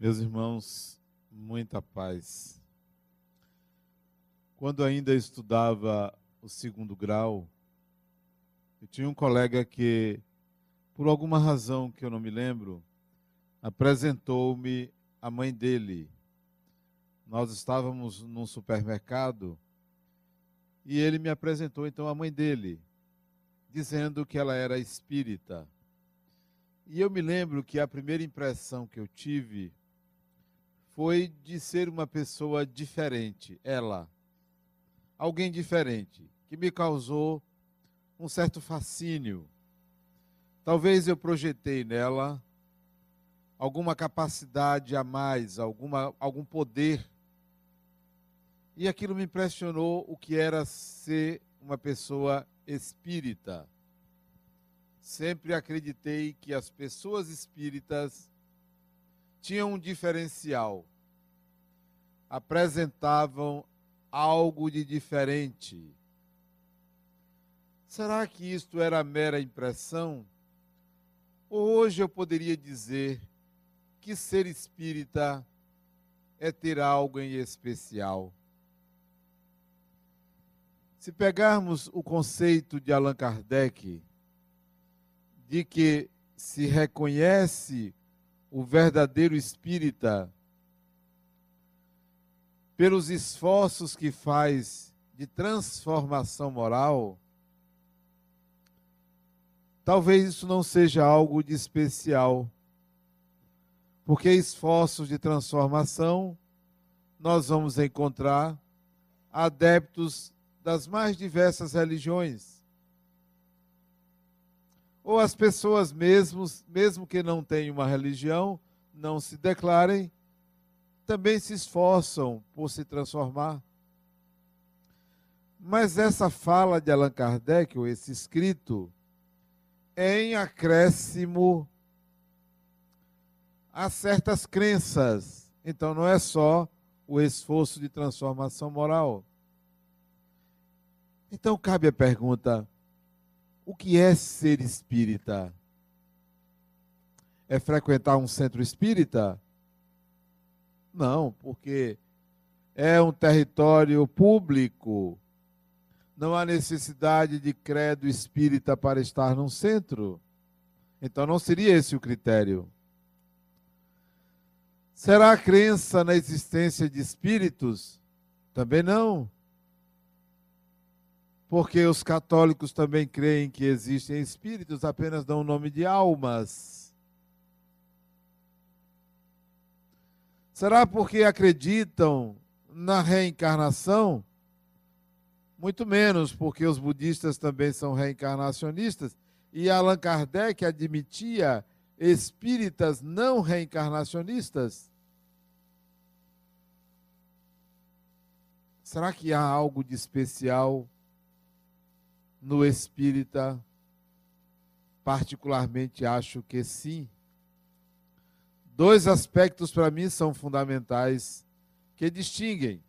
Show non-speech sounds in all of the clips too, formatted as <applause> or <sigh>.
Meus irmãos, muita paz. Quando ainda estudava o segundo grau, eu tinha um colega que, por alguma razão que eu não me lembro, apresentou-me a mãe dele. Nós estávamos num supermercado e ele me apresentou então a mãe dele, dizendo que ela era espírita. E eu me lembro que a primeira impressão que eu tive foi de ser uma pessoa diferente, ela. Alguém diferente, que me causou um certo fascínio. Talvez eu projetei nela alguma capacidade a mais, alguma, algum poder. E aquilo me impressionou o que era ser uma pessoa espírita. Sempre acreditei que as pessoas espíritas tinham um diferencial apresentavam algo de diferente. Será que isto era mera impressão? Ou hoje eu poderia dizer que ser espírita é ter algo em especial? Se pegarmos o conceito de Allan Kardec, de que se reconhece o verdadeiro espírita pelos esforços que faz de transformação moral, talvez isso não seja algo de especial. Porque esforços de transformação nós vamos encontrar adeptos das mais diversas religiões. Ou as pessoas mesmo, mesmo que não tenham uma religião, não se declarem, também se esforçam por se transformar. Mas essa fala de Allan Kardec, ou esse escrito, é em acréscimo a certas crenças. Então não é só o esforço de transformação moral. Então cabe a pergunta: o que é ser espírita? É frequentar um centro espírita? Não, porque é um território público. Não há necessidade de credo espírita para estar num centro. Então não seria esse o critério. Será a crença na existência de espíritos? Também não. Porque os católicos também creem que existem espíritos, apenas dão o nome de almas. Será porque acreditam na reencarnação? Muito menos, porque os budistas também são reencarnacionistas. E Allan Kardec admitia espíritas não reencarnacionistas. Será que há algo de especial no espírita? Particularmente acho que sim. Dois aspectos para mim são fundamentais que distinguem.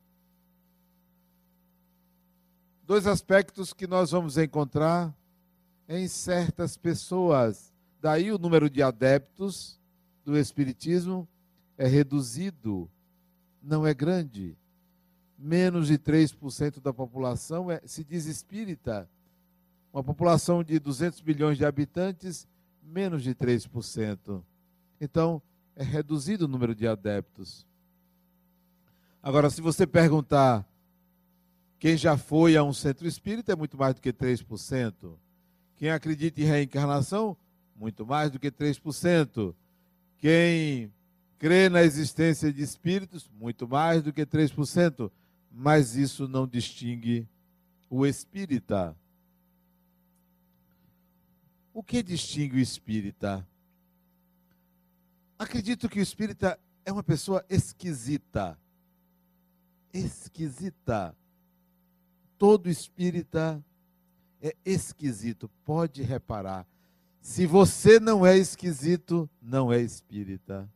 Dois aspectos que nós vamos encontrar em certas pessoas. Daí o número de adeptos do Espiritismo é reduzido, não é grande. Menos de 3% da população é, se diz espírita. Uma população de 200 milhões de habitantes, menos de 3%. Então, é reduzido o número de adeptos. Agora, se você perguntar quem já foi a um centro espírita, é muito mais do que 3%. Quem acredita em reencarnação, muito mais do que 3%. Quem crê na existência de espíritos, muito mais do que 3%. Mas isso não distingue o espírita. O que distingue o espírita? Acredito que o espírita é uma pessoa esquisita. Esquisita. Todo espírita é esquisito, pode reparar. Se você não é esquisito, não é espírita.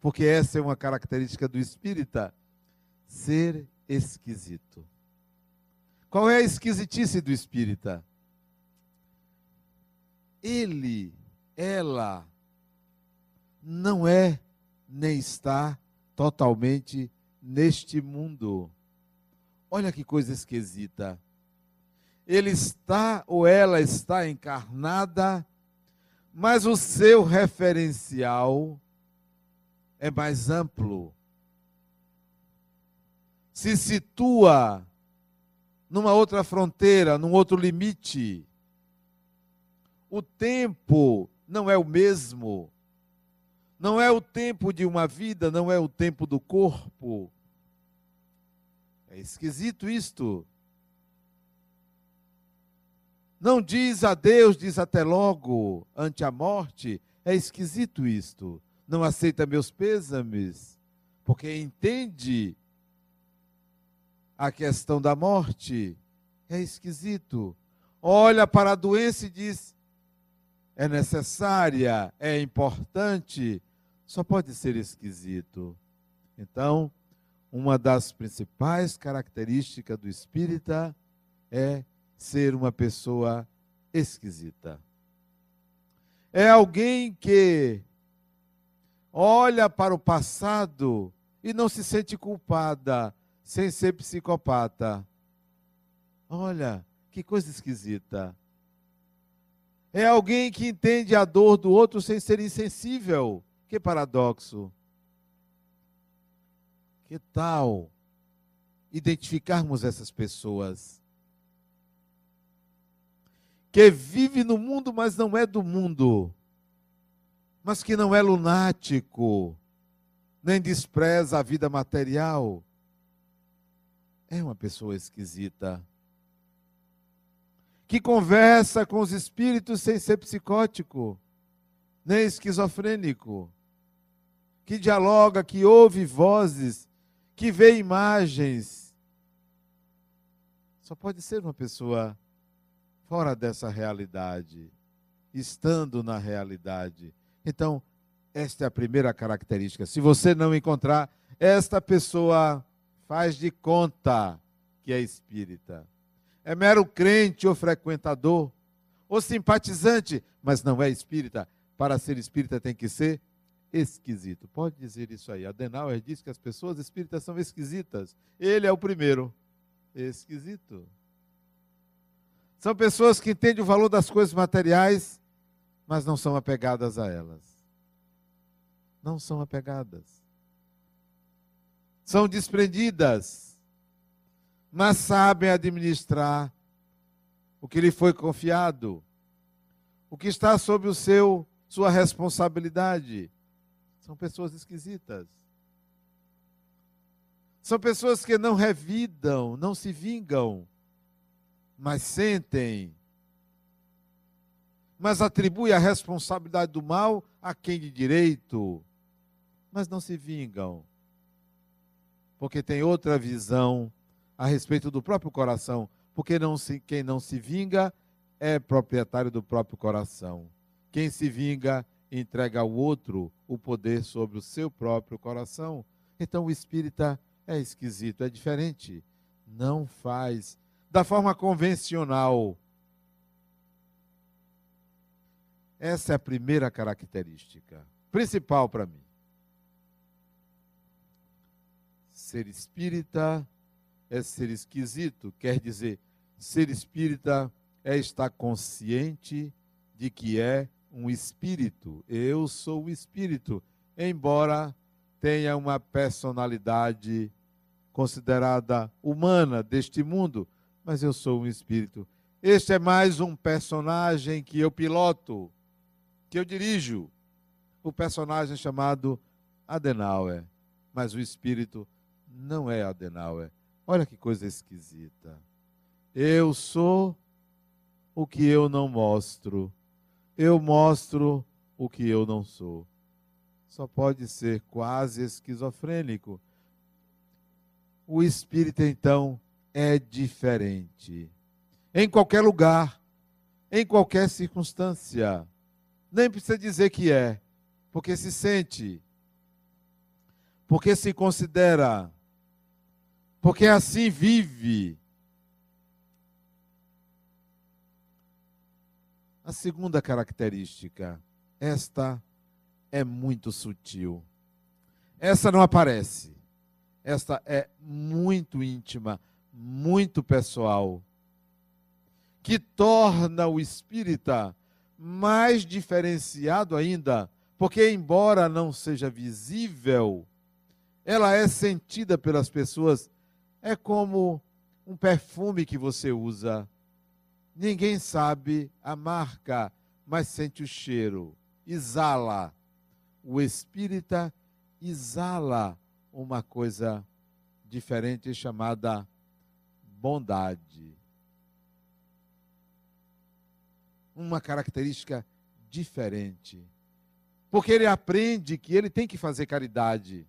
Porque essa é uma característica do espírita, ser esquisito. Qual é a esquisitice do espírita? Ele, ela, não é nem está totalmente neste mundo. Olha que coisa esquisita. Ele está ou ela está encarnada, mas o seu referencial é mais amplo. Se situa numa outra fronteira, num outro limite. O tempo não é o mesmo. Não é o tempo de uma vida, não é o tempo do corpo. É esquisito isto. Não diz adeus, diz até logo, ante a morte. É esquisito isto. Não aceita meus pêsames, porque entende a questão da morte. É esquisito. Olha para a doença e diz: é necessária, é importante, só pode ser esquisito. Então, uma das principais características do espírita é ser uma pessoa esquisita. É alguém que olha para o passado e não se sente culpada, sem ser psicopata. Olha, que coisa esquisita. É alguém que entende a dor do outro sem ser insensível. Que paradoxo. Que tal identificarmos essas pessoas? Que vive no mundo, mas não é do mundo. Mas que não é lunático, nem despreza a vida material. É uma pessoa esquisita que conversa com os espíritos sem ser psicótico, nem esquizofrênico, que dialoga, que ouve vozes, que vê imagens. Só pode ser uma pessoa fora dessa realidade, estando na realidade. Então, esta é a primeira característica. Se você não encontrar, esta pessoa faz de conta que é espírita é mero crente ou frequentador, ou simpatizante, mas não é espírita. Para ser espírita tem que ser esquisito. Pode dizer isso aí. Adenauer diz que as pessoas espíritas são esquisitas. Ele é o primeiro. Esquisito. São pessoas que entendem o valor das coisas materiais, mas não são apegadas a elas. Não são apegadas. São desprendidas mas sabem administrar o que lhe foi confiado, o que está sob o seu sua responsabilidade. São pessoas esquisitas. São pessoas que não revidam, não se vingam, mas sentem. Mas atribuem a responsabilidade do mal a quem de direito, mas não se vingam. Porque tem outra visão a respeito do próprio coração, porque não se, quem não se vinga é proprietário do próprio coração. Quem se vinga entrega ao outro o poder sobre o seu próprio coração. Então o espírita é esquisito, é diferente. Não faz da forma convencional. Essa é a primeira característica, principal para mim. Ser espírita é ser esquisito, quer dizer, ser espírita é estar consciente de que é um espírito. Eu sou o espírito, embora tenha uma personalidade considerada humana deste mundo, mas eu sou um espírito. Este é mais um personagem que eu piloto, que eu dirijo. O personagem chamado Adenauer, mas o espírito não é Adenauer. Olha que coisa esquisita. Eu sou o que eu não mostro. Eu mostro o que eu não sou. Só pode ser quase esquizofrênico. O espírito, então, é diferente. Em qualquer lugar, em qualquer circunstância. Nem precisa dizer que é, porque se sente, porque se considera porque assim vive. A segunda característica, esta é muito sutil. essa não aparece. Esta é muito íntima, muito pessoal, que torna o espírita mais diferenciado ainda, porque, embora não seja visível, ela é sentida pelas pessoas. É como um perfume que você usa. Ninguém sabe a marca, mas sente o cheiro, exala. O espírita exala uma coisa diferente chamada bondade. Uma característica diferente. Porque ele aprende que ele tem que fazer caridade.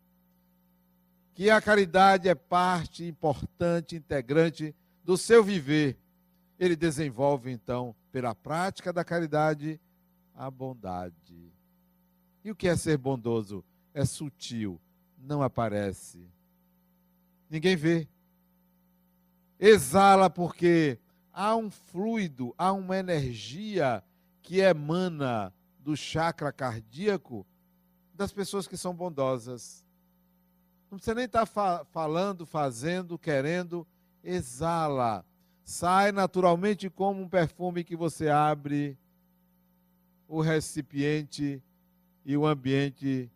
Que a caridade é parte importante, integrante do seu viver. Ele desenvolve, então, pela prática da caridade, a bondade. E o que é ser bondoso? É sutil, não aparece. Ninguém vê. Exala porque há um fluido, há uma energia que emana do chakra cardíaco das pessoas que são bondosas. Não precisa nem estar tá fa falando, fazendo, querendo, exala. Sai naturalmente como um perfume que você abre o recipiente e o ambiente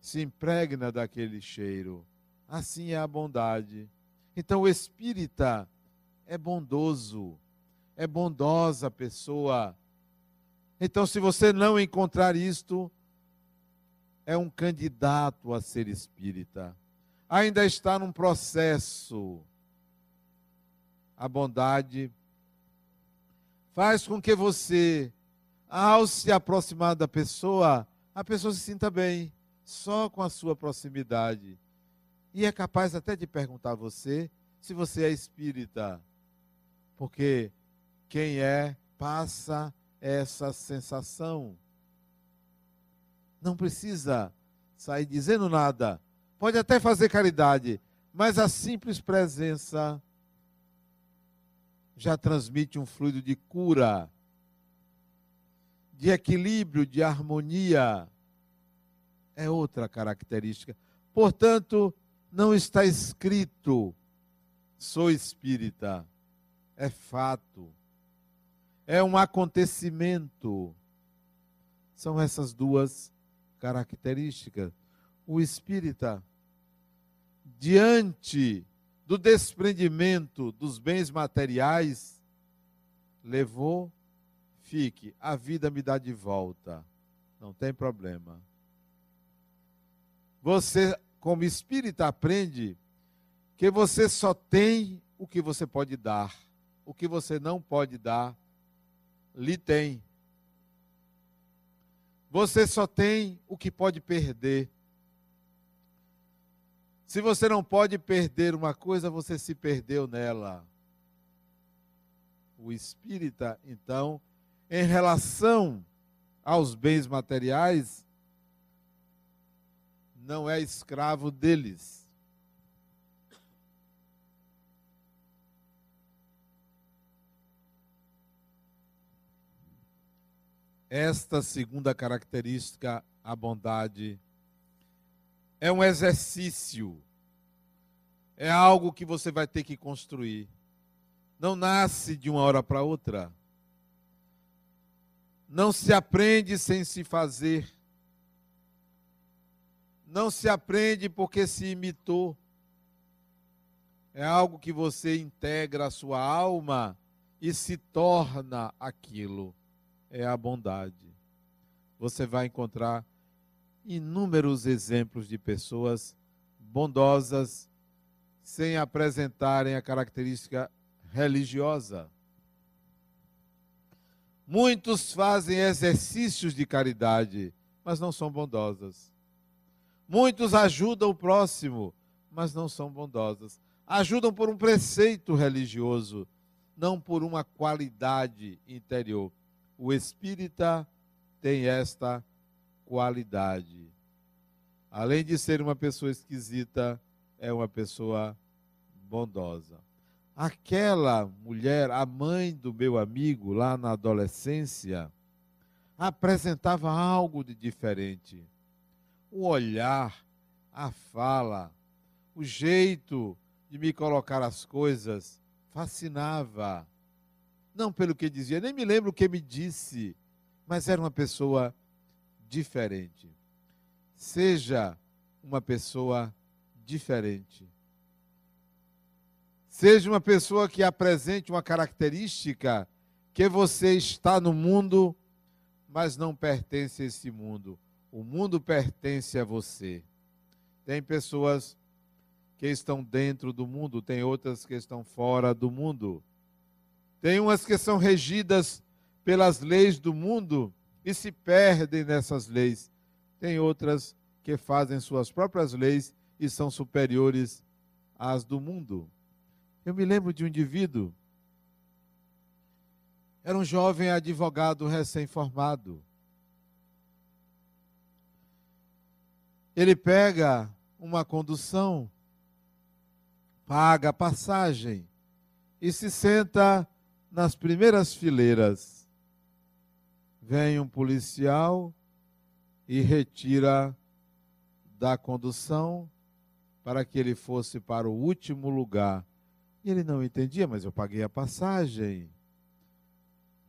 se impregna daquele cheiro. Assim é a bondade. Então o espírita é bondoso, é bondosa a pessoa. Então, se você não encontrar isto, é um candidato a ser espírita. Ainda está num processo. A bondade faz com que você, ao se aproximar da pessoa, a pessoa se sinta bem só com a sua proximidade. E é capaz até de perguntar a você se você é espírita. Porque quem é passa essa sensação. Não precisa sair dizendo nada. Pode até fazer caridade, mas a simples presença já transmite um fluido de cura, de equilíbrio, de harmonia é outra característica. Portanto, não está escrito sou espírita. É fato. É um acontecimento. São essas duas características. O espírita, diante do desprendimento dos bens materiais, levou, fique, a vida me dá de volta. Não tem problema. Você, como espírita, aprende que você só tem o que você pode dar. O que você não pode dar, lhe tem. Você só tem o que pode perder. Se você não pode perder uma coisa, você se perdeu nela. O espírita, então, em relação aos bens materiais, não é escravo deles. Esta segunda característica, a bondade, é um exercício, é algo que você vai ter que construir. Não nasce de uma hora para outra. Não se aprende sem se fazer. Não se aprende porque se imitou. É algo que você integra a sua alma e se torna aquilo. É a bondade. Você vai encontrar inúmeros exemplos de pessoas bondosas sem apresentarem a característica religiosa. Muitos fazem exercícios de caridade, mas não são bondosas. Muitos ajudam o próximo, mas não são bondosas. Ajudam por um preceito religioso, não por uma qualidade interior. O espírita tem esta qualidade. Além de ser uma pessoa esquisita, é uma pessoa bondosa. Aquela mulher, a mãe do meu amigo, lá na adolescência, apresentava algo de diferente o olhar a fala, o jeito de me colocar as coisas fascinava. Não pelo que dizia, nem me lembro o que me disse, mas era uma pessoa diferente. Seja uma pessoa diferente. Seja uma pessoa que apresente uma característica que você está no mundo, mas não pertence a esse mundo. O mundo pertence a você. Tem pessoas que estão dentro do mundo, tem outras que estão fora do mundo. Tem umas que são regidas pelas leis do mundo e se perdem nessas leis. Tem outras que fazem suas próprias leis e são superiores às do mundo. Eu me lembro de um indivíduo, era um jovem advogado recém-formado. Ele pega uma condução, paga passagem e se senta nas primeiras fileiras. Vem um policial e retira da condução para que ele fosse para o último lugar e ele não entendia, mas eu paguei a passagem.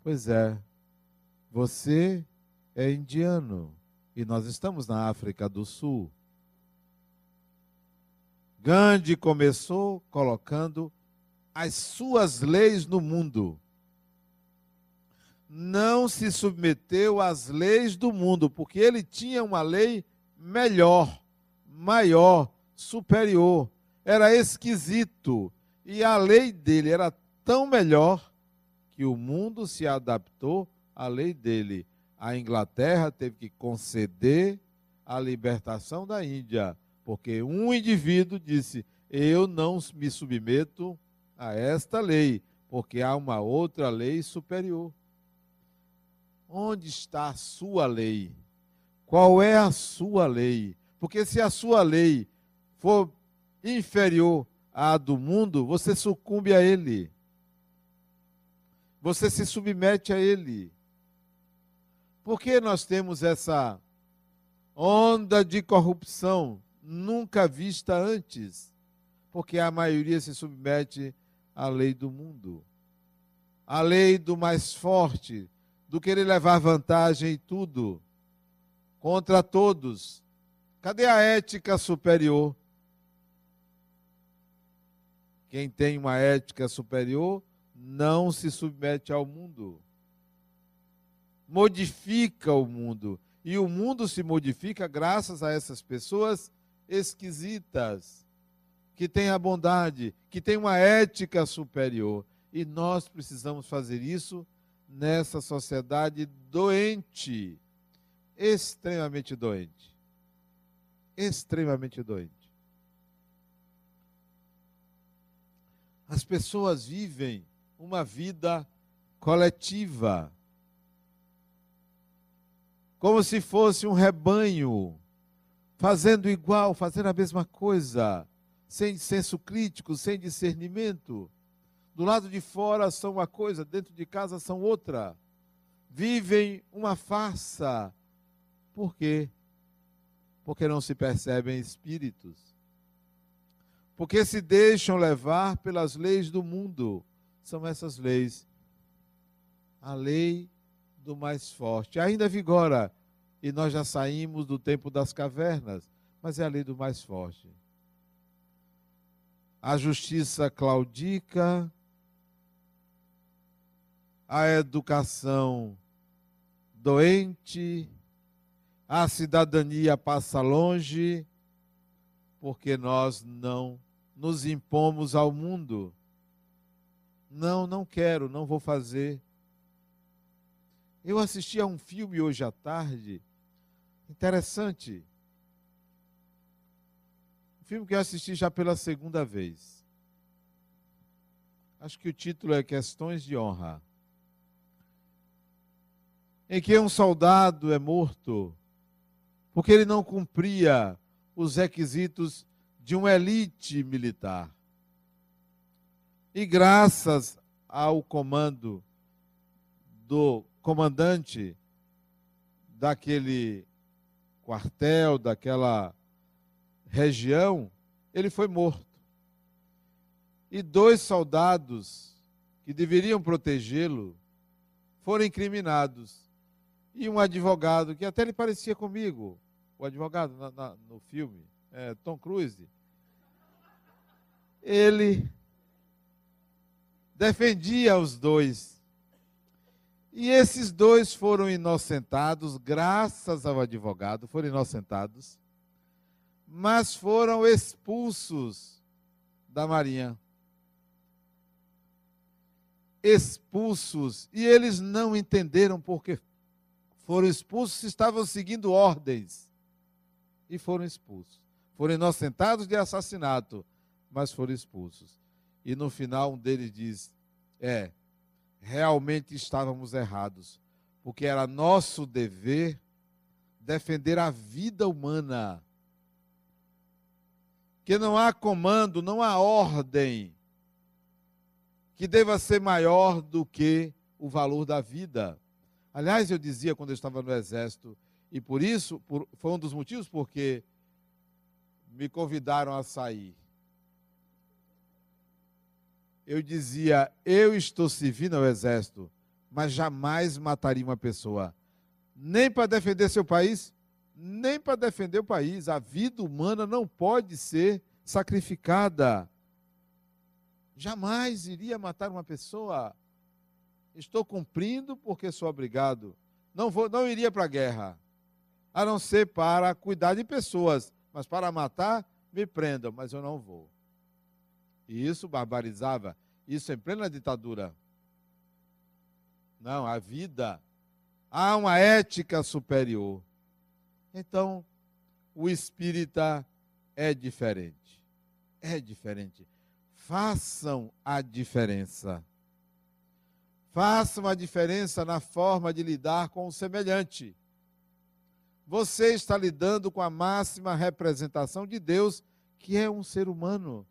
Pois é, você é indiano e nós estamos na África do Sul. Gandhi começou colocando as suas leis no mundo. Não se submeteu às leis do mundo, porque ele tinha uma lei melhor, maior, superior. Era esquisito, e a lei dele era tão melhor que o mundo se adaptou à lei dele. A Inglaterra teve que conceder a libertação da Índia, porque um indivíduo disse: Eu não me submeto a esta lei, porque há uma outra lei superior. Onde está a sua lei? Qual é a sua lei? Porque se a sua lei for inferior a do mundo, você sucumbe a ele. Você se submete a ele. Por que nós temos essa onda de corrupção nunca vista antes? Porque a maioria se submete à lei do mundo. A lei do mais forte, do querer levar vantagem em tudo, contra todos. Cadê a ética superior? Quem tem uma ética superior não se submete ao mundo. Modifica o mundo. E o mundo se modifica graças a essas pessoas esquisitas, que têm a bondade, que têm uma ética superior. E nós precisamos fazer isso nessa sociedade doente, extremamente doente. Extremamente doente. As pessoas vivem uma vida coletiva, como se fosse um rebanho, fazendo igual, fazendo a mesma coisa, sem senso crítico, sem discernimento. Do lado de fora são uma coisa, dentro de casa são outra. Vivem uma farsa. Por quê? Porque não se percebem espíritos porque se deixam levar pelas leis do mundo. São essas leis. A lei do mais forte. Ainda vigora, e nós já saímos do tempo das cavernas, mas é a lei do mais forte. A justiça claudica, a educação doente, a cidadania passa longe, porque nós não nos impomos ao mundo. Não, não quero, não vou fazer. Eu assisti a um filme hoje à tarde, interessante. Filme que eu assisti já pela segunda vez. Acho que o título é Questões de Honra. Em que um soldado é morto porque ele não cumpria os requisitos de uma elite militar. E graças ao comando do comandante daquele quartel, daquela região, ele foi morto. E dois soldados que deveriam protegê-lo foram incriminados. E um advogado, que até ele parecia comigo, o advogado na, na, no filme, é, Tom Cruise, ele defendia os dois. E esses dois foram inocentados, graças ao advogado, foram inocentados, mas foram expulsos da Marinha. Expulsos. E eles não entenderam porque foram expulsos, estavam seguindo ordens. E foram expulsos. Foram inocentados de assassinato, mas foram expulsos. E no final um deles diz: É, realmente estávamos errados, porque era nosso dever defender a vida humana. Que não há comando, não há ordem que deva ser maior do que o valor da vida. Aliás, eu dizia quando eu estava no exército, e por isso por, foi um dos motivos porque me convidaram a sair eu dizia: eu estou servindo ao exército, mas jamais mataria uma pessoa, nem para defender seu país, nem para defender o país. A vida humana não pode ser sacrificada. Jamais iria matar uma pessoa. Estou cumprindo porque sou obrigado. Não vou, não iria para a guerra, a não ser para cuidar de pessoas, mas para matar me prendam, mas eu não vou. E isso barbarizava. Isso em plena ditadura. Não, a vida. Há uma ética superior. Então, o espírita é diferente. É diferente. Façam a diferença. Façam a diferença na forma de lidar com o semelhante. Você está lidando com a máxima representação de Deus, que é um ser humano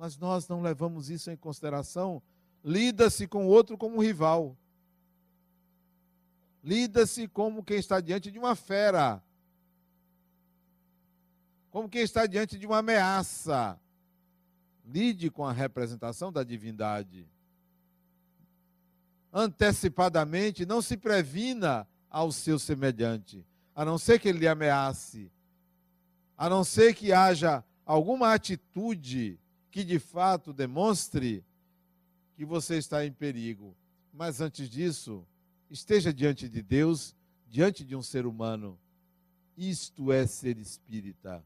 mas nós não levamos isso em consideração. Lida-se com o outro como um rival. Lida-se como quem está diante de uma fera. Como quem está diante de uma ameaça. Lide com a representação da divindade. Antecipadamente, não se previna ao seu semelhante, a não ser que ele lhe ameace, a não ser que haja alguma atitude que de fato demonstre que você está em perigo. Mas antes disso, esteja diante de Deus, diante de um ser humano. Isto é ser espírita.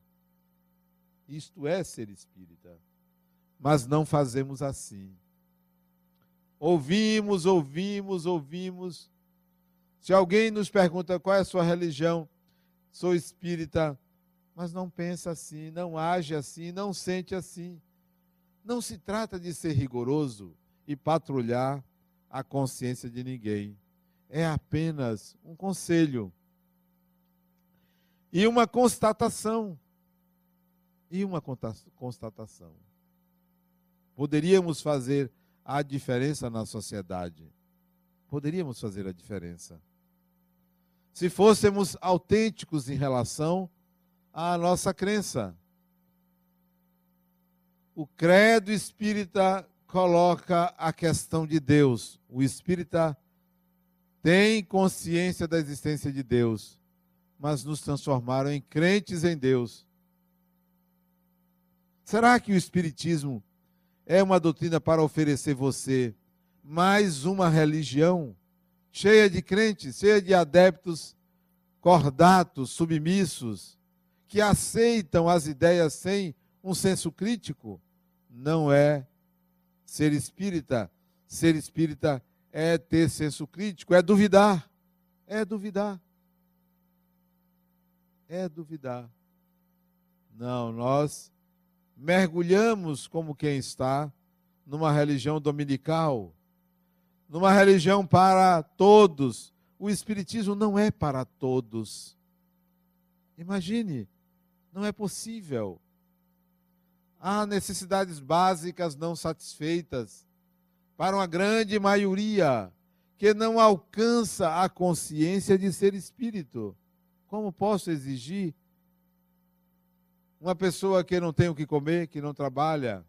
Isto é ser espírita. Mas não fazemos assim. Ouvimos, ouvimos, ouvimos. Se alguém nos pergunta qual é a sua religião, sou espírita, mas não pensa assim, não age assim, não sente assim. Não se trata de ser rigoroso e patrulhar a consciência de ninguém. É apenas um conselho e uma constatação. E uma constatação. Poderíamos fazer a diferença na sociedade. Poderíamos fazer a diferença. Se fôssemos autênticos em relação à nossa crença. O credo espírita coloca a questão de Deus. O espírita tem consciência da existência de Deus, mas nos transformaram em crentes em Deus. Será que o espiritismo é uma doutrina para oferecer você mais uma religião cheia de crentes, cheia de adeptos cordatos, submissos, que aceitam as ideias sem um senso crítico? não é ser espírita. Ser espírita é ter senso crítico, é duvidar. É duvidar. É duvidar. Não, nós mergulhamos como quem está numa religião dominical, numa religião para todos. O Espiritismo não é para todos. Imagine, não é possível. Há necessidades básicas não satisfeitas para uma grande maioria que não alcança a consciência de ser espírito. Como posso exigir Uma pessoa que não tem o que comer, que não trabalha,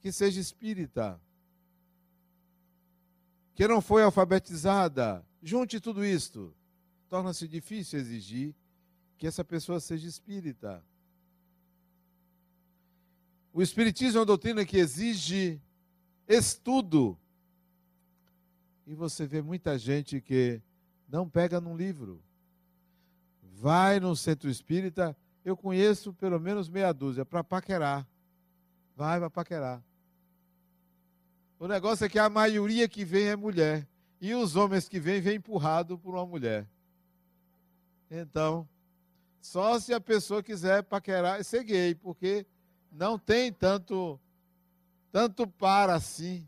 que seja espírita, que não foi alfabetizada, junte tudo isto. Torna-se difícil exigir que essa pessoa seja espírita. O Espiritismo é uma doutrina que exige estudo. E você vê muita gente que não pega num livro. Vai no centro espírita, eu conheço pelo menos meia dúzia, para paquerar. Vai para paquerar. O negócio é que a maioria que vem é mulher. E os homens que vêm, vêm empurrado por uma mulher. Então, só se a pessoa quiser paquerar e ser gay, porque não tem tanto tanto para assim.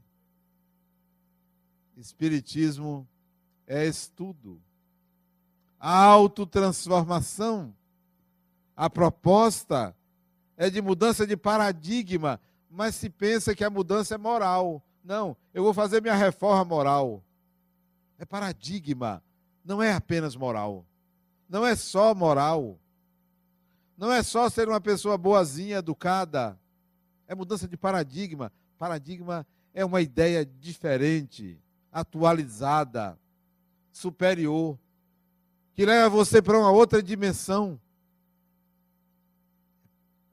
Espiritismo é estudo. Autotransformação. A proposta é de mudança de paradigma, mas se pensa que a mudança é moral. Não, eu vou fazer minha reforma moral. É paradigma, não é apenas moral. Não é só moral. Não é só ser uma pessoa boazinha, educada. É mudança de paradigma. Paradigma é uma ideia diferente, atualizada, superior, que leva você para uma outra dimensão.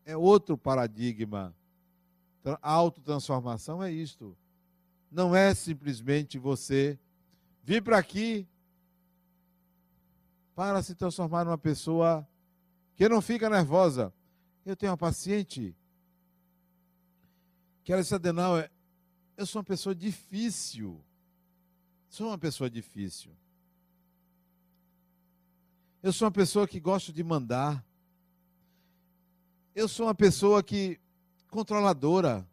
É outro paradigma. A autotransformação é isto. Não é simplesmente você vir para aqui para se transformar numa pessoa que não fica nervosa. Eu tenho uma paciente que ela disse, Adenal, é, eu sou uma pessoa difícil. Sou uma pessoa difícil. Eu sou uma pessoa que gosto de mandar. Eu sou uma pessoa que controladora.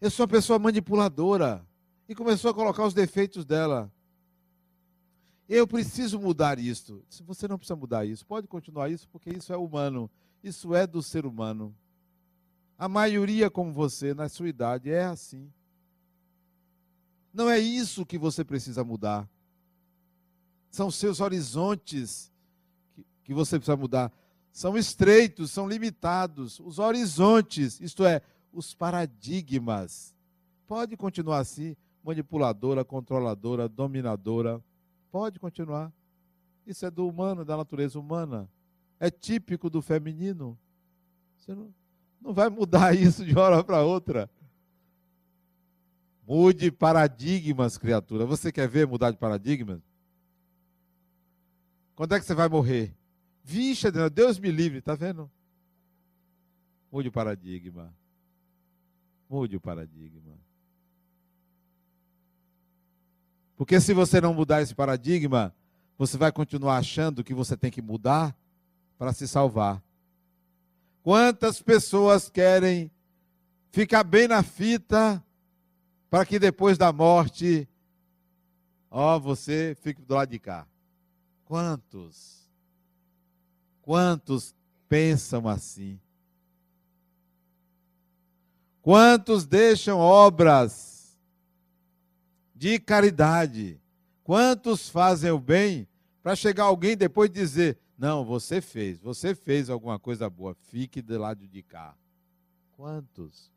Eu sou uma pessoa manipuladora. E começou a colocar os defeitos dela. Eu preciso mudar isso. Se você não precisa mudar isso, pode continuar isso, porque isso é humano. Isso é do ser humano. A maioria, como você, na sua idade, é assim. Não é isso que você precisa mudar. São seus horizontes que, que você precisa mudar. São estreitos, são limitados. Os horizontes, isto é, os paradigmas. Pode continuar assim, manipuladora, controladora, dominadora Pode continuar. Isso é do humano, da natureza humana. É típico do feminino. Você não, não vai mudar <laughs> isso de hora para outra. Mude paradigmas, criatura. Você quer ver mudar de paradigmas? Quando é que você vai morrer? Vixe, Deus me livre, está vendo? Mude o paradigma. Mude o paradigma. Porque se você não mudar esse paradigma, você vai continuar achando que você tem que mudar para se salvar. Quantas pessoas querem ficar bem na fita para que depois da morte, ó, você fique do lado de cá? Quantos? Quantos pensam assim? Quantos deixam obras de caridade. Quantos fazem o bem para chegar alguém depois dizer: Não, você fez, você fez alguma coisa boa, fique do lado de cá. Quantos?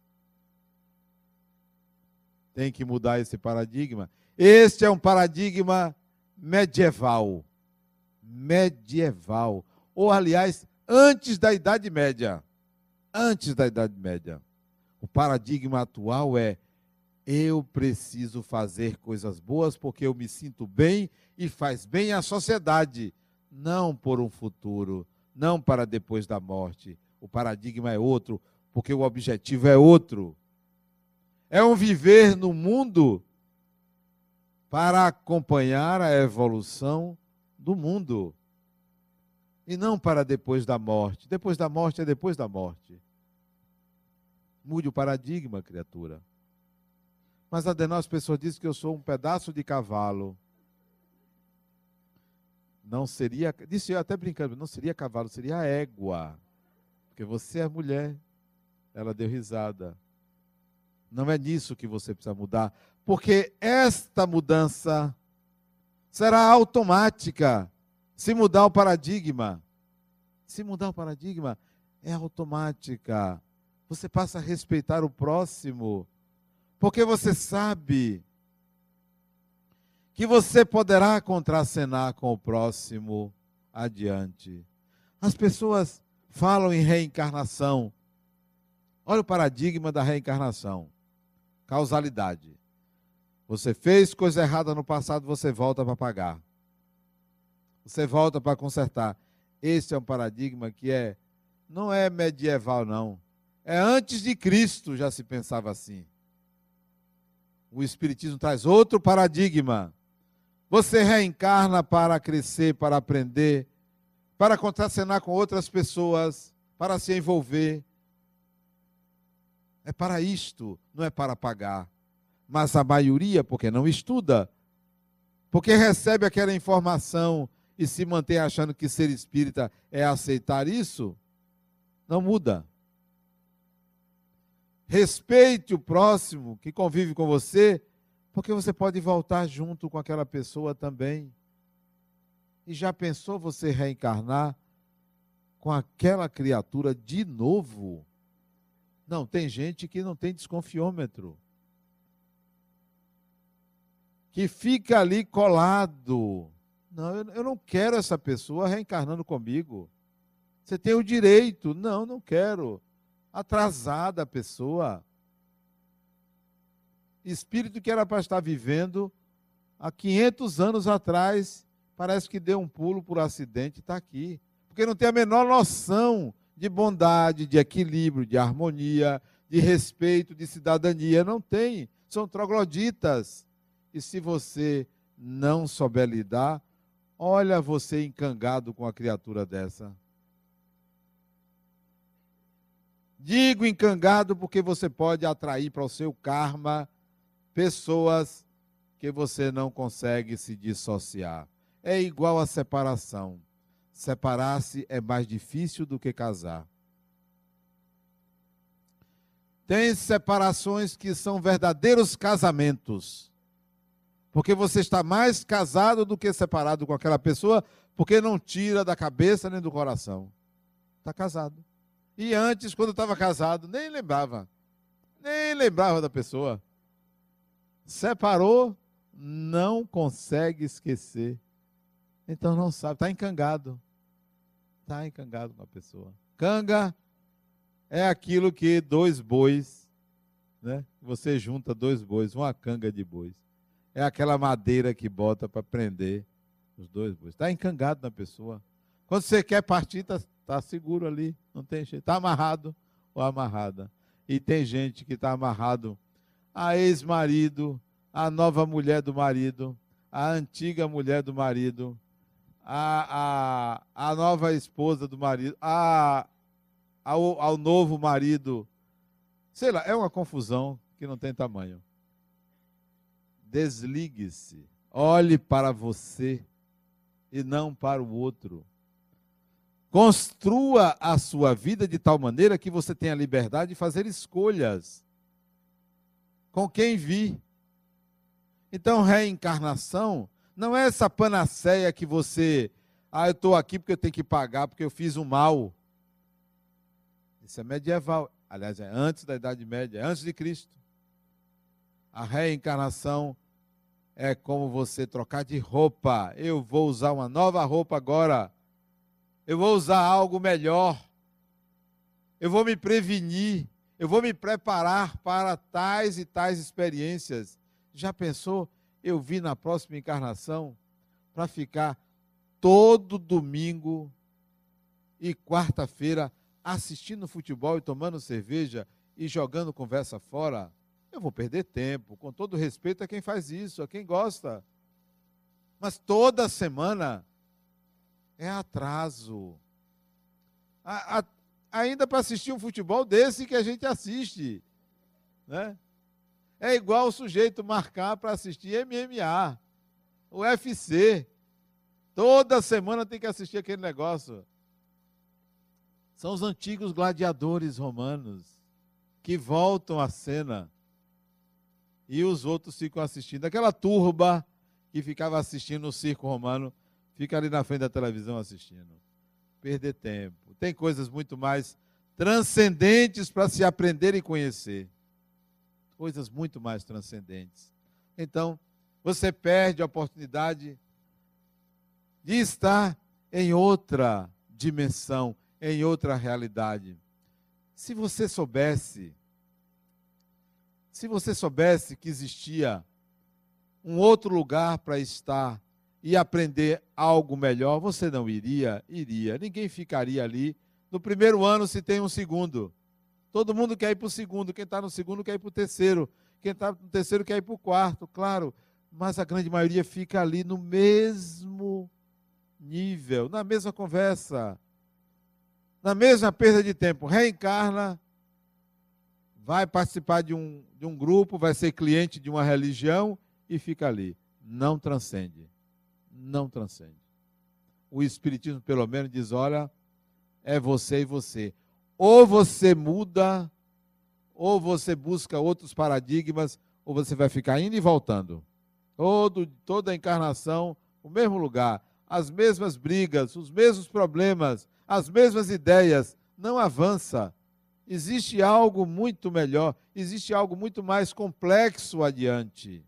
Tem que mudar esse paradigma. Este é um paradigma medieval. Medieval. Ou, aliás, antes da Idade Média. Antes da Idade Média. O paradigma atual é eu preciso fazer coisas boas porque eu me sinto bem e faz bem à sociedade, não por um futuro, não para depois da morte. O paradigma é outro, porque o objetivo é outro. É um viver no mundo para acompanhar a evolução do mundo. E não para depois da morte. Depois da morte é depois da morte. Mude o paradigma, criatura. Mas Adenal, as pessoas dizem que eu sou um pedaço de cavalo. Não seria, disse eu até brincando, não seria cavalo, seria égua. Porque você é mulher. Ela deu risada. Não é nisso que você precisa mudar. Porque esta mudança será automática se mudar o paradigma. Se mudar o paradigma, é automática. Você passa a respeitar o próximo, porque você sabe que você poderá contracenar com o próximo adiante. As pessoas falam em reencarnação. Olha o paradigma da reencarnação. Causalidade. Você fez coisa errada no passado, você volta para pagar. Você volta para consertar. Esse é um paradigma que é não é medieval não. É antes de Cristo já se pensava assim. O espiritismo traz outro paradigma. Você reencarna para crescer, para aprender, para contracenar com outras pessoas, para se envolver. É para isto, não é para pagar. Mas a maioria, porque não estuda, porque recebe aquela informação e se mantém achando que ser espírita é aceitar isso, não muda. Respeite o próximo que convive com você, porque você pode voltar junto com aquela pessoa também. E já pensou você reencarnar com aquela criatura de novo? Não, tem gente que não tem desconfiômetro. Que fica ali colado. Não, eu não quero essa pessoa reencarnando comigo. Você tem o direito. Não, não quero. Atrasada a pessoa. Espírito que era para estar vivendo há 500 anos atrás, parece que deu um pulo por acidente e está aqui. Porque não tem a menor noção de bondade, de equilíbrio, de harmonia, de respeito, de cidadania. Não tem. São trogloditas. E se você não souber lidar, olha você encangado com a criatura dessa. Digo encangado porque você pode atrair para o seu karma pessoas que você não consegue se dissociar. É igual a separação. Separar-se é mais difícil do que casar. Tem separações que são verdadeiros casamentos. Porque você está mais casado do que separado com aquela pessoa, porque não tira da cabeça nem do coração. Está casado. E antes, quando estava casado, nem lembrava. Nem lembrava da pessoa. Separou, não consegue esquecer. Então não sabe, está encangado. Está encangado com a pessoa. Canga é aquilo que dois bois, né? Você junta dois bois, uma canga de bois. É aquela madeira que bota para prender os dois bois. Está encangado na pessoa. Quando você quer partir, está tá seguro ali, não tem jeito. Está amarrado ou amarrada. E tem gente que está amarrado a ex-marido, a nova mulher do marido, a antiga mulher do marido, a, a, a nova esposa do marido, a, ao, ao novo marido. Sei lá, é uma confusão que não tem tamanho. Desligue-se. Olhe para você e não para o outro. Construa a sua vida de tal maneira que você tenha liberdade de fazer escolhas com quem vi. Então, reencarnação não é essa panaceia que você, ah, eu estou aqui porque eu tenho que pagar, porque eu fiz um mal. Isso é medieval. Aliás, é antes da Idade Média, é antes de Cristo. A reencarnação é como você trocar de roupa. Eu vou usar uma nova roupa agora. Eu vou usar algo melhor. Eu vou me prevenir. Eu vou me preparar para tais e tais experiências. Já pensou? eu vi na próxima encarnação para ficar todo domingo e quarta-feira assistindo futebol e tomando cerveja e jogando conversa fora, eu vou perder tempo. Com todo respeito a quem faz isso, a quem gosta. Mas toda semana é atraso. A, a, ainda para assistir um futebol desse que a gente assiste. Né? É igual o sujeito marcar para assistir MMA, UFC. Toda semana tem que assistir aquele negócio. São os antigos gladiadores romanos que voltam à cena e os outros ficam assistindo. Aquela turba que ficava assistindo o circo romano fica ali na frente da televisão assistindo. perder tempo. Tem coisas muito mais transcendentes para se aprender e conhecer. Coisas muito mais transcendentes. Então, você perde a oportunidade de estar em outra dimensão, em outra realidade. Se você soubesse, se você soubesse que existia um outro lugar para estar e aprender algo melhor, você não iria? Iria. Ninguém ficaria ali. No primeiro ano se tem um segundo. Todo mundo quer ir para o segundo. Quem está no segundo quer ir para o terceiro. Quem está no terceiro quer ir para o quarto, claro. Mas a grande maioria fica ali no mesmo nível, na mesma conversa, na mesma perda de tempo. Reencarna, vai participar de um, de um grupo, vai ser cliente de uma religião e fica ali. Não transcende. Não transcende. O Espiritismo, pelo menos, diz: olha, é você e você. Ou você muda, ou você busca outros paradigmas, ou você vai ficar indo e voltando. Todo, toda a encarnação, o mesmo lugar, as mesmas brigas, os mesmos problemas, as mesmas ideias. Não avança. Existe algo muito melhor, existe algo muito mais complexo adiante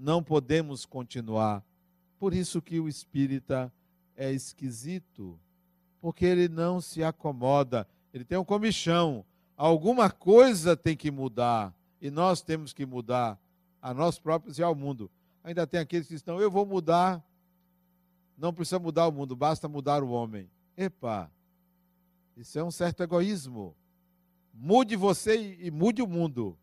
não podemos continuar. Por isso que o espírita é esquisito, porque ele não se acomoda, ele tem um comichão. Alguma coisa tem que mudar e nós temos que mudar a nós próprios e ao mundo. Ainda tem aqueles que estão, eu vou mudar. Não precisa mudar o mundo, basta mudar o homem. Epa, isso é um certo egoísmo. Mude você e mude o mundo,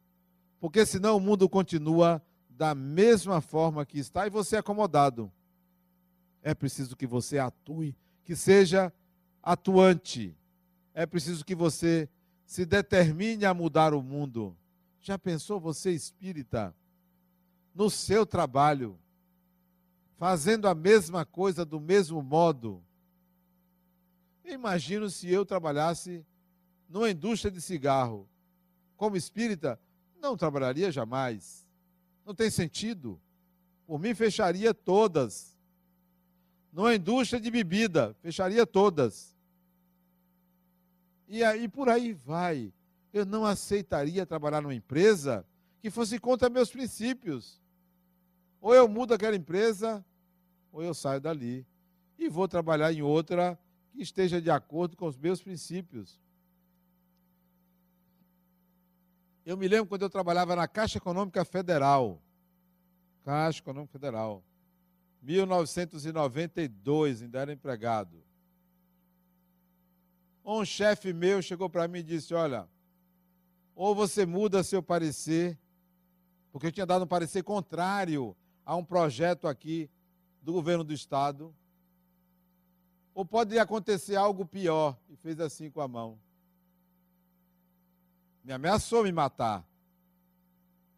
porque senão o mundo continua da mesma forma que está e você é acomodado. É preciso que você atue, que seja atuante. É preciso que você se determine a mudar o mundo. Já pensou você espírita no seu trabalho, fazendo a mesma coisa do mesmo modo? Imagino se eu trabalhasse numa indústria de cigarro. Como espírita, não trabalharia jamais. Não tem sentido. Por mim, fecharia todas. Numa indústria de bebida, fecharia todas. E aí por aí vai. Eu não aceitaria trabalhar numa empresa que fosse contra meus princípios. Ou eu mudo aquela empresa, ou eu saio dali e vou trabalhar em outra que esteja de acordo com os meus princípios. Eu me lembro quando eu trabalhava na Caixa Econômica Federal. Caixa Econômica Federal. 1992, ainda era empregado. Um chefe meu chegou para mim e disse: Olha, ou você muda seu parecer, porque eu tinha dado um parecer contrário a um projeto aqui do governo do Estado, ou pode acontecer algo pior. E fez assim com a mão me ameaçou me matar.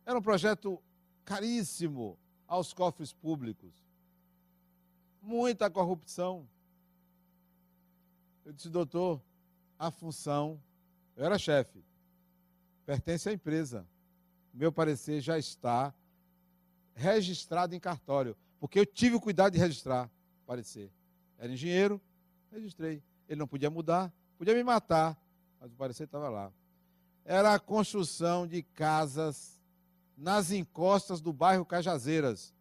Era um projeto caríssimo aos cofres públicos. Muita corrupção. Eu disse, doutor, a função, eu era chefe, pertence à empresa. Meu parecer já está registrado em cartório, porque eu tive o cuidado de registrar parecer. Era engenheiro, registrei. Ele não podia mudar, podia me matar, mas o parecer estava lá era a construção de casas nas encostas do bairro Cajazeiras.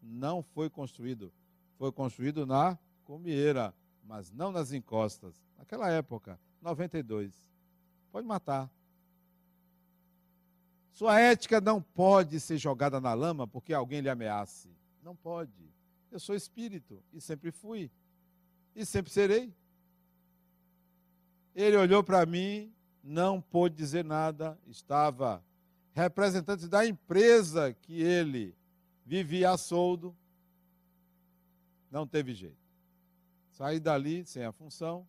Não foi construído. Foi construído na Comieira, mas não nas encostas. Naquela época, 92. Pode matar. Sua ética não pode ser jogada na lama porque alguém lhe ameace. Não pode. Eu sou espírito e sempre fui. E sempre serei. Ele olhou para mim não pôde dizer nada, estava representante da empresa que ele vivia a soldo, não teve jeito. Saí dali sem a função.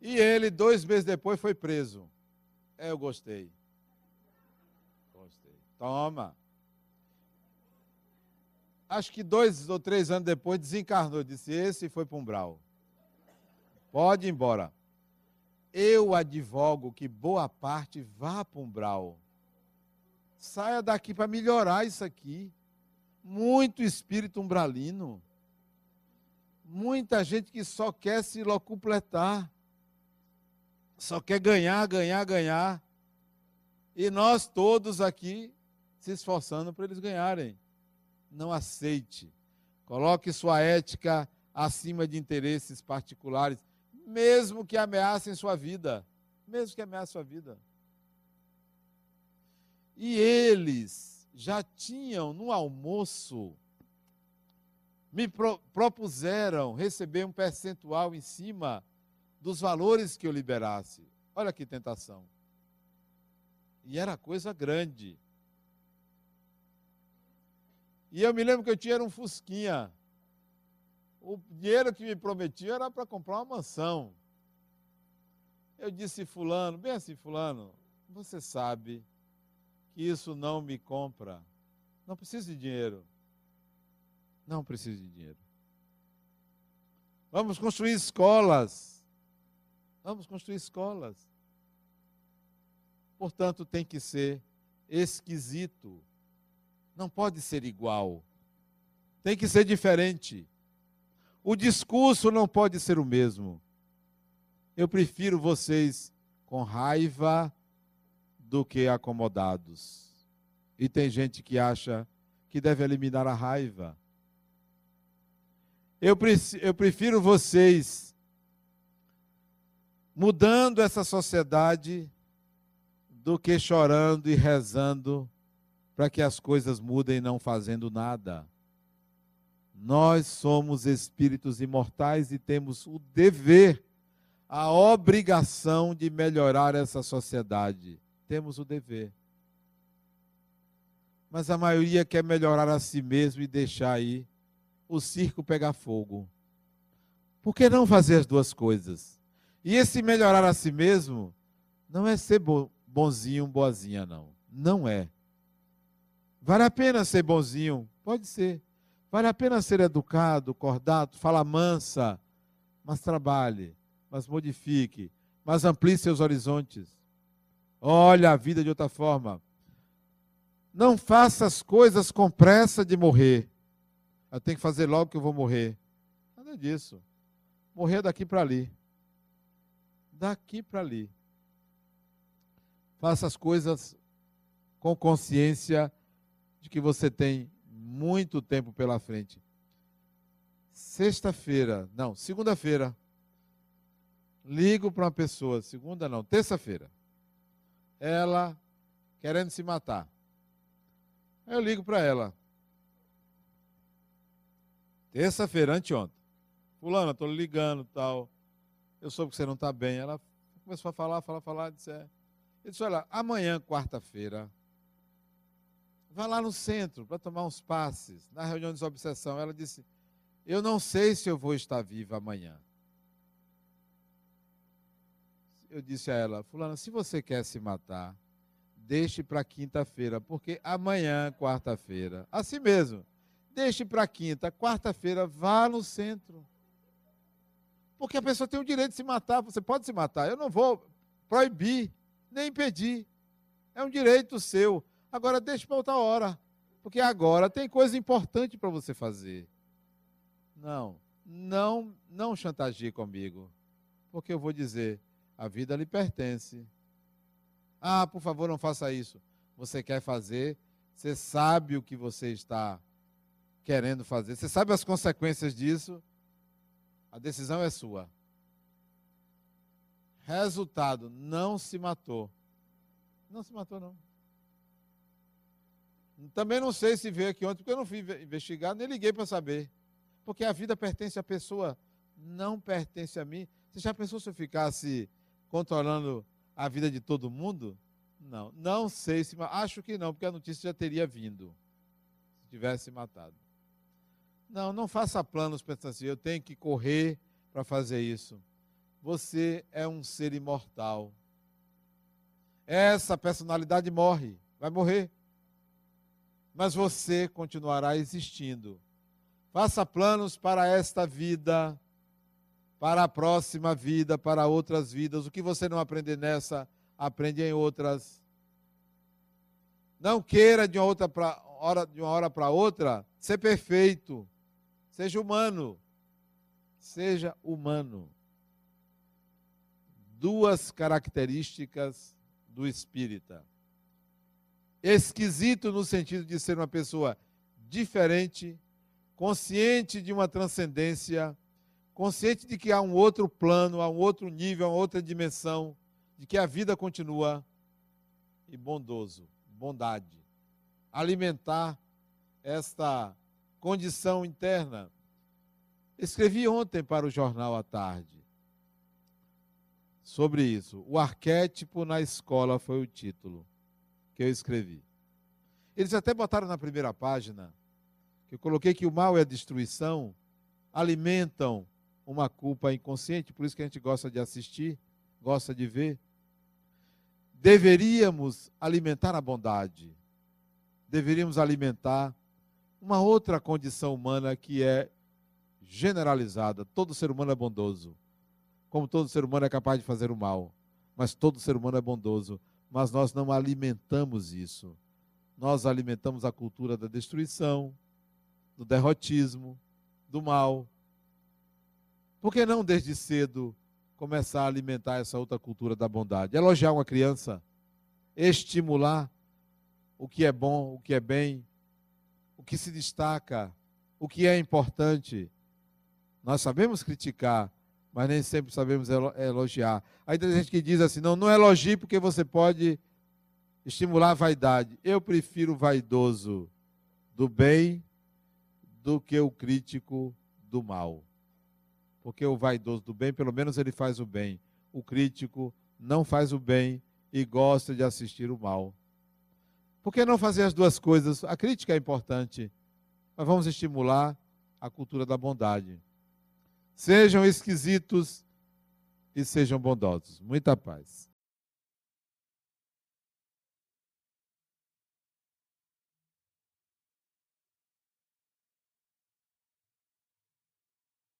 E ele, dois meses depois, foi preso. Eu gostei. Gostei. Toma. Acho que dois ou três anos depois desencarnou. Disse: Esse foi para um brau. Pode ir embora eu advogo que boa parte vá para um brau. Saia daqui para melhorar isso aqui. Muito espírito umbralino. Muita gente que só quer se locupletar, só quer ganhar, ganhar, ganhar. E nós todos aqui se esforçando para eles ganharem. Não aceite. Coloque sua ética acima de interesses particulares, mesmo que ameacem sua vida. Mesmo que ameacem sua vida. E eles já tinham no almoço, me pro, propuseram receber um percentual em cima dos valores que eu liberasse. Olha que tentação. E era coisa grande. E eu me lembro que eu tinha um Fusquinha. O dinheiro que me prometiam era para comprar uma mansão. Eu disse, Fulano, bem assim, Fulano, você sabe que isso não me compra. Não preciso de dinheiro. Não preciso de dinheiro. Vamos construir escolas. Vamos construir escolas. Portanto, tem que ser esquisito. Não pode ser igual. Tem que ser diferente. O discurso não pode ser o mesmo. Eu prefiro vocês com raiva do que acomodados. E tem gente que acha que deve eliminar a raiva. Eu, prefiro vocês mudando essa sociedade do que chorando e rezando para que as coisas mudem não fazendo nada. Nós somos espíritos imortais e temos o dever, a obrigação de melhorar essa sociedade. Temos o dever. Mas a maioria quer melhorar a si mesmo e deixar aí o circo pegar fogo. Por que não fazer as duas coisas? E esse melhorar a si mesmo não é ser bonzinho, boazinha, não. Não é. Vale a pena ser bonzinho? Pode ser. Vale a pena ser educado, cordato, fala mansa, mas trabalhe, mas modifique, mas amplie seus horizontes. Olha a vida de outra forma. Não faça as coisas com pressa de morrer. Eu tenho que fazer logo que eu vou morrer. Nada disso. Morrer daqui para ali. Daqui para ali. Faça as coisas com consciência de que você tem muito tempo pela frente. Sexta-feira, não, segunda-feira, ligo para uma pessoa, segunda não, terça-feira, ela querendo se matar. Aí eu ligo para ela. Terça-feira, anteontem. Fulana, estou ligando tal. Eu soube que você não está bem. Ela começou a falar, falar, falar. Disse, é. Eu disse, olha, amanhã, quarta-feira, Vá lá no centro para tomar uns passes. Na reunião de obsessão, ela disse: Eu não sei se eu vou estar viva amanhã. Eu disse a ela: Fulana, se você quer se matar, deixe para quinta-feira, porque amanhã, quarta-feira, assim mesmo, deixe para quinta, quarta-feira, vá no centro. Porque a pessoa tem o direito de se matar, você pode se matar. Eu não vou proibir, nem impedir. É um direito seu. Agora deixa para outra hora. Porque agora tem coisa importante para você fazer. Não, não, não chantageie comigo. Porque eu vou dizer, a vida lhe pertence. Ah, por favor, não faça isso. Você quer fazer, você sabe o que você está querendo fazer, você sabe as consequências disso, a decisão é sua. Resultado, não se matou. Não se matou, não. Também não sei se veio aqui ontem, porque eu não fui investigar, nem liguei para saber. Porque a vida pertence à pessoa, não pertence a mim. Você já pensou se eu ficasse controlando a vida de todo mundo? Não, não sei se. Acho que não, porque a notícia já teria vindo. Se tivesse matado. Não, não faça planos pensando assim, eu tenho que correr para fazer isso. Você é um ser imortal. Essa personalidade morre, vai morrer mas você continuará existindo. Faça planos para esta vida, para a próxima vida, para outras vidas. O que você não aprender nessa, aprende em outras. Não queira de uma, outra pra, hora, de uma hora para outra ser perfeito. Seja humano. seja humano. Duas características do espírita. Esquisito no sentido de ser uma pessoa diferente, consciente de uma transcendência, consciente de que há um outro plano, há um outro nível, uma outra dimensão, de que a vida continua, e bondoso, bondade. Alimentar esta condição interna. Escrevi ontem para o jornal à tarde sobre isso. O arquétipo na escola foi o título que eu escrevi. Eles até botaram na primeira página que eu coloquei que o mal e a destruição alimentam uma culpa inconsciente, por isso que a gente gosta de assistir, gosta de ver. Deveríamos alimentar a bondade. Deveríamos alimentar uma outra condição humana que é generalizada. Todo ser humano é bondoso. Como todo ser humano é capaz de fazer o mal. Mas todo ser humano é bondoso. Mas nós não alimentamos isso. Nós alimentamos a cultura da destruição, do derrotismo, do mal. Por que não, desde cedo, começar a alimentar essa outra cultura da bondade? Elogiar uma criança, estimular o que é bom, o que é bem, o que se destaca, o que é importante. Nós sabemos criticar, mas nem sempre sabemos elogiar. Aí tem gente que diz assim: não, não elogie porque você pode estimular a vaidade. Eu prefiro o vaidoso do bem do que o crítico do mal. Porque o vaidoso do bem, pelo menos ele faz o bem. O crítico não faz o bem e gosta de assistir o mal. Por que não fazer as duas coisas? A crítica é importante, mas vamos estimular a cultura da bondade. Sejam esquisitos e sejam bondosos. Muita paz.